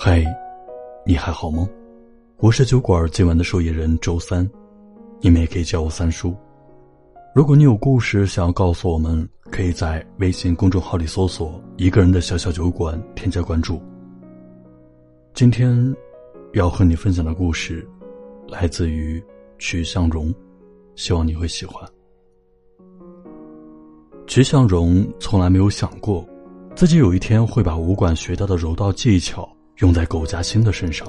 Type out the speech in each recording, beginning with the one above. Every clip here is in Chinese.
嗨，你还好吗？我是酒馆今晚的受益人周三，你们也可以叫我三叔。如果你有故事想要告诉我们，可以在微信公众号里搜索“一个人的小小酒馆”，添加关注。今天要和你分享的故事来自于曲向荣，希望你会喜欢。曲向荣从来没有想过，自己有一天会把武馆学到的柔道技巧。用在苟家兴的身上。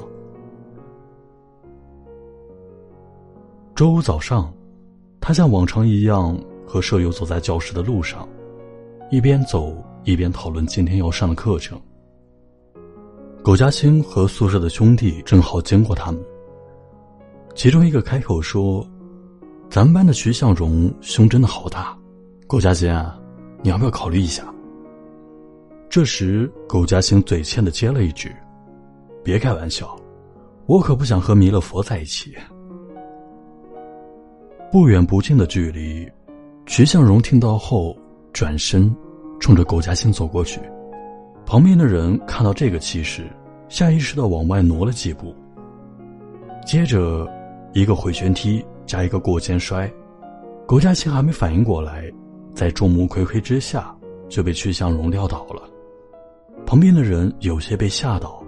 周五早上，他像往常一样和舍友走在教室的路上，一边走一边讨论今天要上的课程。苟家兴和宿舍的兄弟正好经过他们，其中一个开口说：“咱们班的徐向荣胸真的好大，苟家兴，你要不要考虑一下？”这时，苟家兴嘴欠的接了一句。别开玩笑，我可不想和弥勒佛在一起。不远不近的距离，徐向荣听到后转身，冲着苟家兴走过去。旁边的人看到这个气势，下意识的往外挪了几步。接着，一个回旋踢加一个过肩摔，苟家兴还没反应过来，在众目睽睽之下就被徐向荣撂倒了。旁边的人有些被吓到。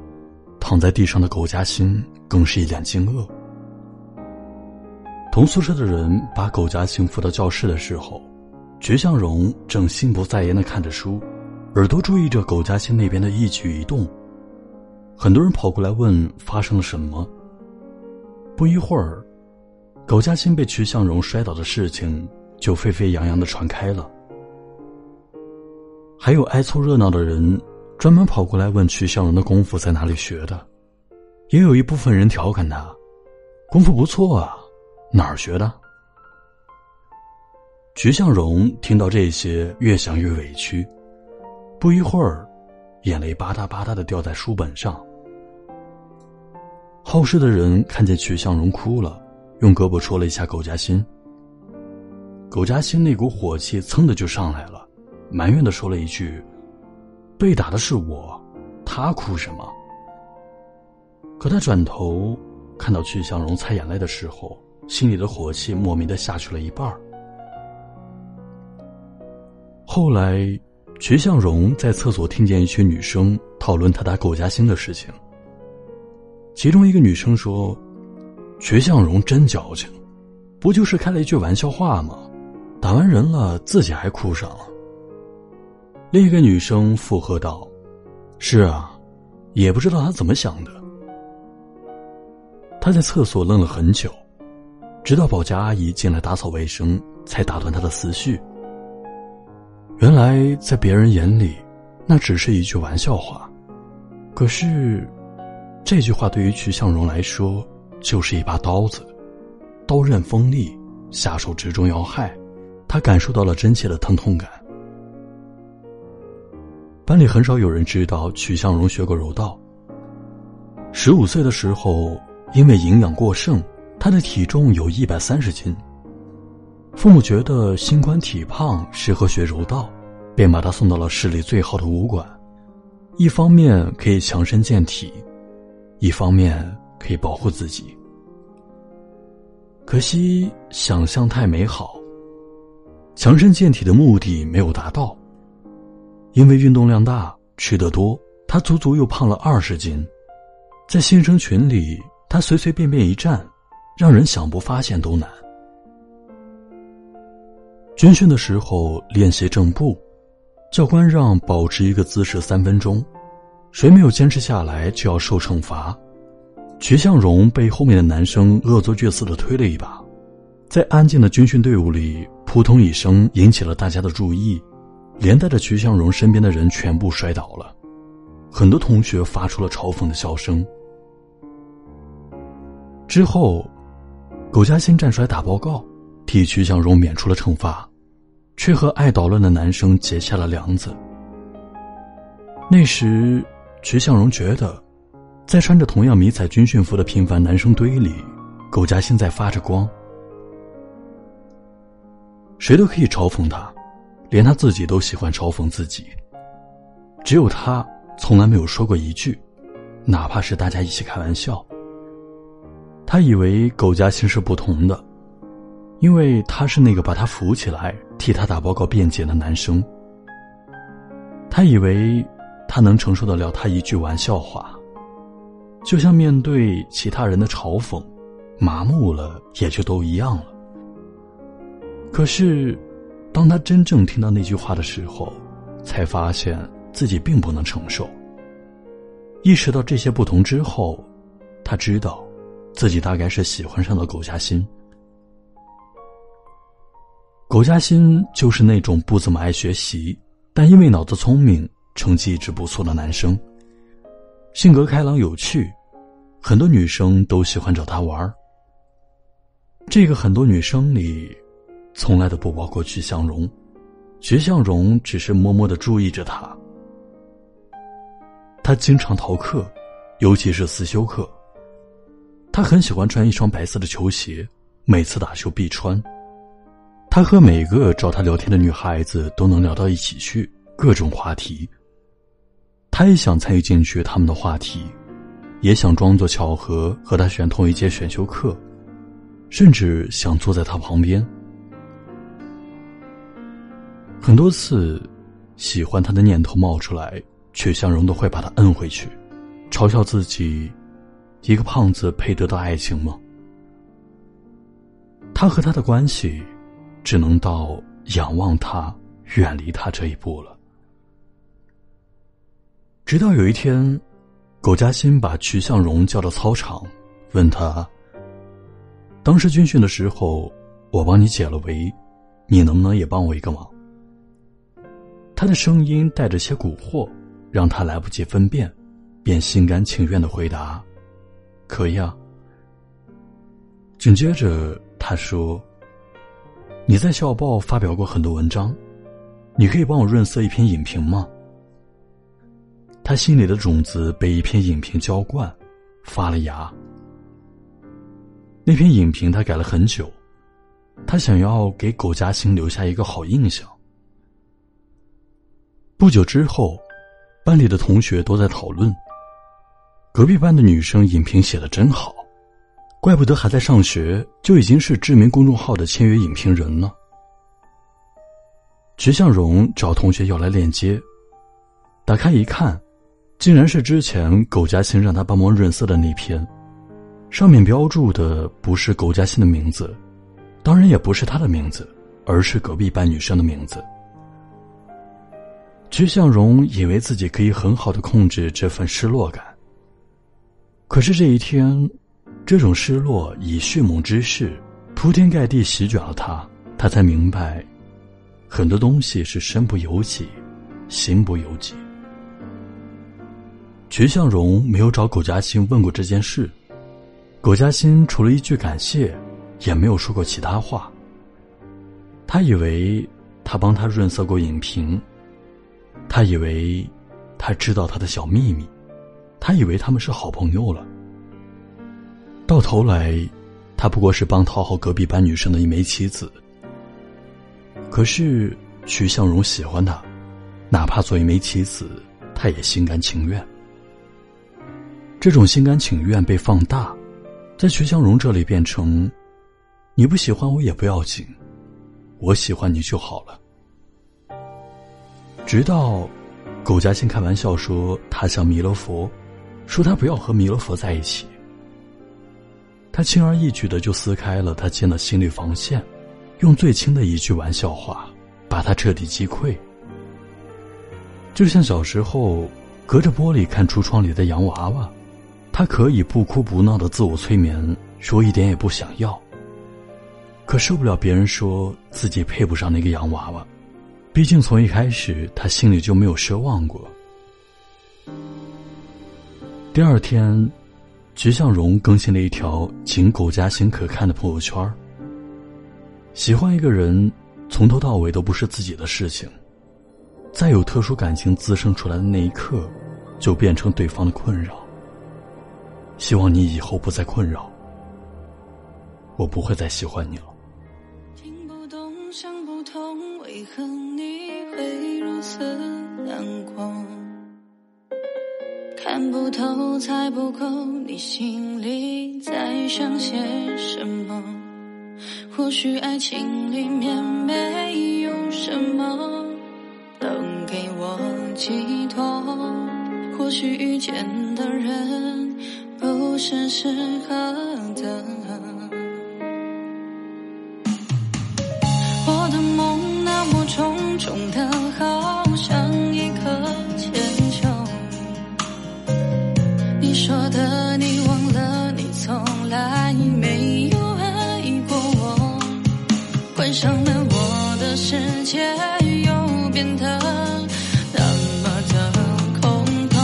躺在地上的苟家兴更是一脸惊愕。同宿舍的人把苟家兴扶到教室的时候，徐向荣正心不在焉的看着书，耳朵注意着苟家兴那边的一举一动。很多人跑过来问发生了什么。不一会儿，苟家兴被徐向荣摔倒的事情就沸沸扬扬的传开了。还有爱凑热闹的人。专门跑过来问曲向荣的功夫在哪里学的，也有一部分人调侃他：“功夫不错啊，哪儿学的？”曲向荣听到这些，越想越委屈，不一会儿，眼泪吧嗒吧嗒的掉在书本上。好事的人看见曲向荣哭了，用胳膊戳了一下苟家兴。苟家兴那股火气噌的就上来了，埋怨的说了一句。被打的是我，他哭什么？可他转头看到曲向荣擦眼泪的时候，心里的火气莫名的下去了一半后来，曲向荣在厕所听见一群女生讨论他打苟家兴的事情。其中一个女生说：“曲向荣真矫情，不就是开了一句玩笑话吗？打完人了，自己还哭上了。”另一个女生附和道：“是啊，也不知道他怎么想的。”他在厕所愣了很久，直到保洁阿姨进来打扫卫生，才打断他的思绪。原来在别人眼里，那只是一句玩笑话，可是，这句话对于曲向荣来说，就是一把刀子，刀刃锋利，下手直中要害，他感受到了真切的疼痛感。班里很少有人知道曲向荣学过柔道。十五岁的时候，因为营养过剩，他的体重有一百三十斤。父母觉得心宽体胖适合学柔道，便把他送到了市里最好的武馆，一方面可以强身健体，一方面可以保护自己。可惜想象太美好，强身健体的目的没有达到。因为运动量大，吃得多，他足足又胖了二十斤。在新生群里，他随随便便一站，让人想不发现都难。军训的时候练习正步，教官让保持一个姿势三分钟，谁没有坚持下来就要受惩罚。徐向荣被后面的男生恶作剧似的推了一把，在安静的军训队伍里，扑通一声引起了大家的注意。连带着曲向荣身边的人全部摔倒了，很多同学发出了嘲讽的笑声。之后，苟家兴站出来打报告，替曲向荣免除了惩罚，却和爱捣乱的男生结下了梁子。那时，曲向荣觉得，在穿着同样迷彩军训服的平凡男生堆里，苟家兴在发着光，谁都可以嘲讽他。连他自己都喜欢嘲讽自己，只有他从来没有说过一句：“哪怕是大家一起开玩笑。他以为苟家欣是不同的，因为他是那个把他扶起来、替他打报告辩解的男生。他以为他能承受得了他一句玩笑话，就像面对其他人的嘲讽，麻木了也就都一样了。可是，当他真正听到那句话的时候，才发现自己并不能承受。意识到这些不同之后，他知道，自己大概是喜欢上了苟家欣。苟家欣就是那种不怎么爱学习，但因为脑子聪明、成绩一直不错的男生。性格开朗有趣，很多女生都喜欢找他玩儿这个很多女生里，从来都不包括曲向荣。曲向荣只是默默的注意着他。他经常逃课，尤其是思修课。他很喜欢穿一双白色的球鞋，每次打球必穿。他和每个找他聊天的女孩子都能聊到一起去，各种话题。他也想参与进去他们的话题，也想装作巧合和他选同一节选修课，甚至想坐在他旁边。很多次，喜欢他的念头冒出来。曲向荣都会把他摁回去，嘲笑自己，一个胖子配得到爱情吗？他和他的关系，只能到仰望他、远离他这一步了。直到有一天，苟家欣把曲向荣叫到操场，问他：“当时军训的时候，我帮你解了围，你能不能也帮我一个忙？”他的声音带着些蛊惑。让他来不及分辨，便心甘情愿的回答：“可以啊。”紧接着他说：“你在校报发表过很多文章，你可以帮我润色一篇影评吗？”他心里的种子被一篇影评浇灌，发了芽。那篇影评他改了很久，他想要给苟嘉欣留下一个好印象。不久之后。班里的同学都在讨论，隔壁班的女生影评写的真好，怪不得还在上学就已经是知名公众号的签约影评人呢。徐向荣找同学要来链接，打开一看，竟然是之前苟家欣让他帮忙润色的那篇，上面标注的不是苟家欣的名字，当然也不是他的名字，而是隔壁班女生的名字。曲向荣以为自己可以很好的控制这份失落感，可是这一天，这种失落以迅猛之势铺天盖地席卷了他，他才明白，很多东西是身不由己，心不由己。曲向荣没有找苟家欣问过这件事，苟家欣除了一句感谢，也没有说过其他话。他以为他帮他润色过影评。他以为，他知道他的小秘密，他以为他们是好朋友了。到头来，他不过是帮讨好隔壁班女生的一枚棋子。可是，徐向荣喜欢他，哪怕做一枚棋子，他也心甘情愿。这种心甘情愿被放大，在徐向荣这里变成：你不喜欢我也不要紧，我喜欢你就好了。直到，苟嘉欣开玩笑说他像弥勒佛，说他不要和弥勒佛在一起。他轻而易举的就撕开了他建的心理防线，用最轻的一句玩笑话，把他彻底击溃。就像小时候隔着玻璃看橱窗里的洋娃娃，他可以不哭不闹的自我催眠，说一点也不想要。可受不了别人说自己配不上那个洋娃娃。毕竟从一开始，他心里就没有奢望过。第二天，徐向荣更新了一条仅苟家欣可看的朋友圈喜欢一个人，从头到尾都不是自己的事情，在有特殊感情滋生出来的那一刻，就变成对方的困扰。希望你以后不再困扰，我不会再喜欢你了。看不透，猜不透，你心里在想些什么？或许爱情里面没有什么能给我寄托，或许遇见的人不是适合的。我的梦那么重重的，好像一颗说的，你忘了，你从来没有爱过我。关上了我的世界，又变得那么的空洞。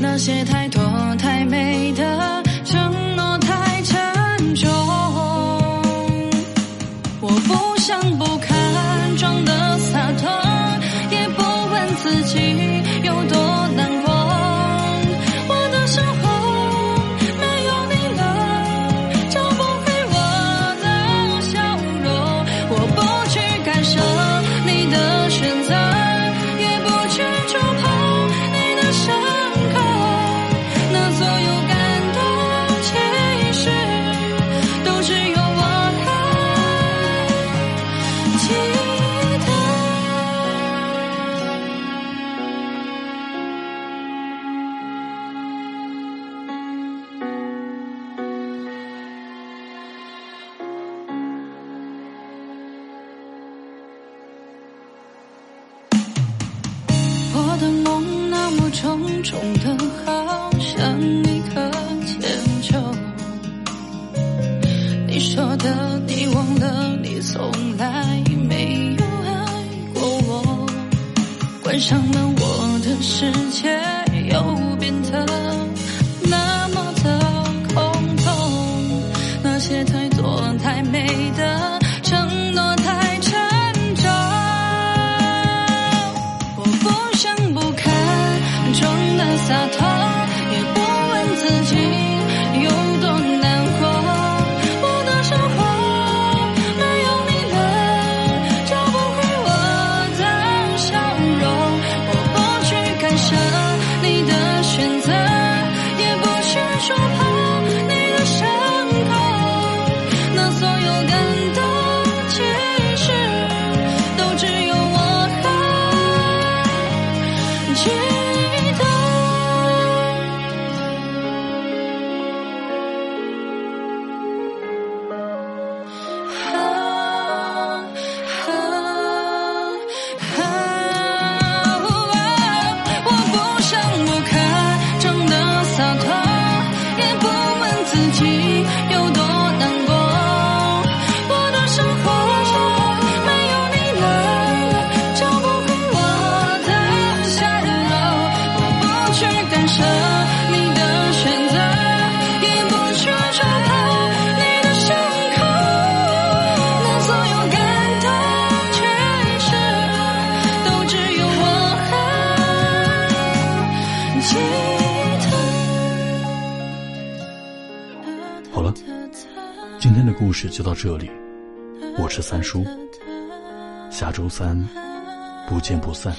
那些太多太美的承诺太沉重，我不想重的，好像一颗铅球。你说的，你忘了，你从来没有爱过我。关上了我的世界，故事就到这里，我是三叔，下周三不见不散。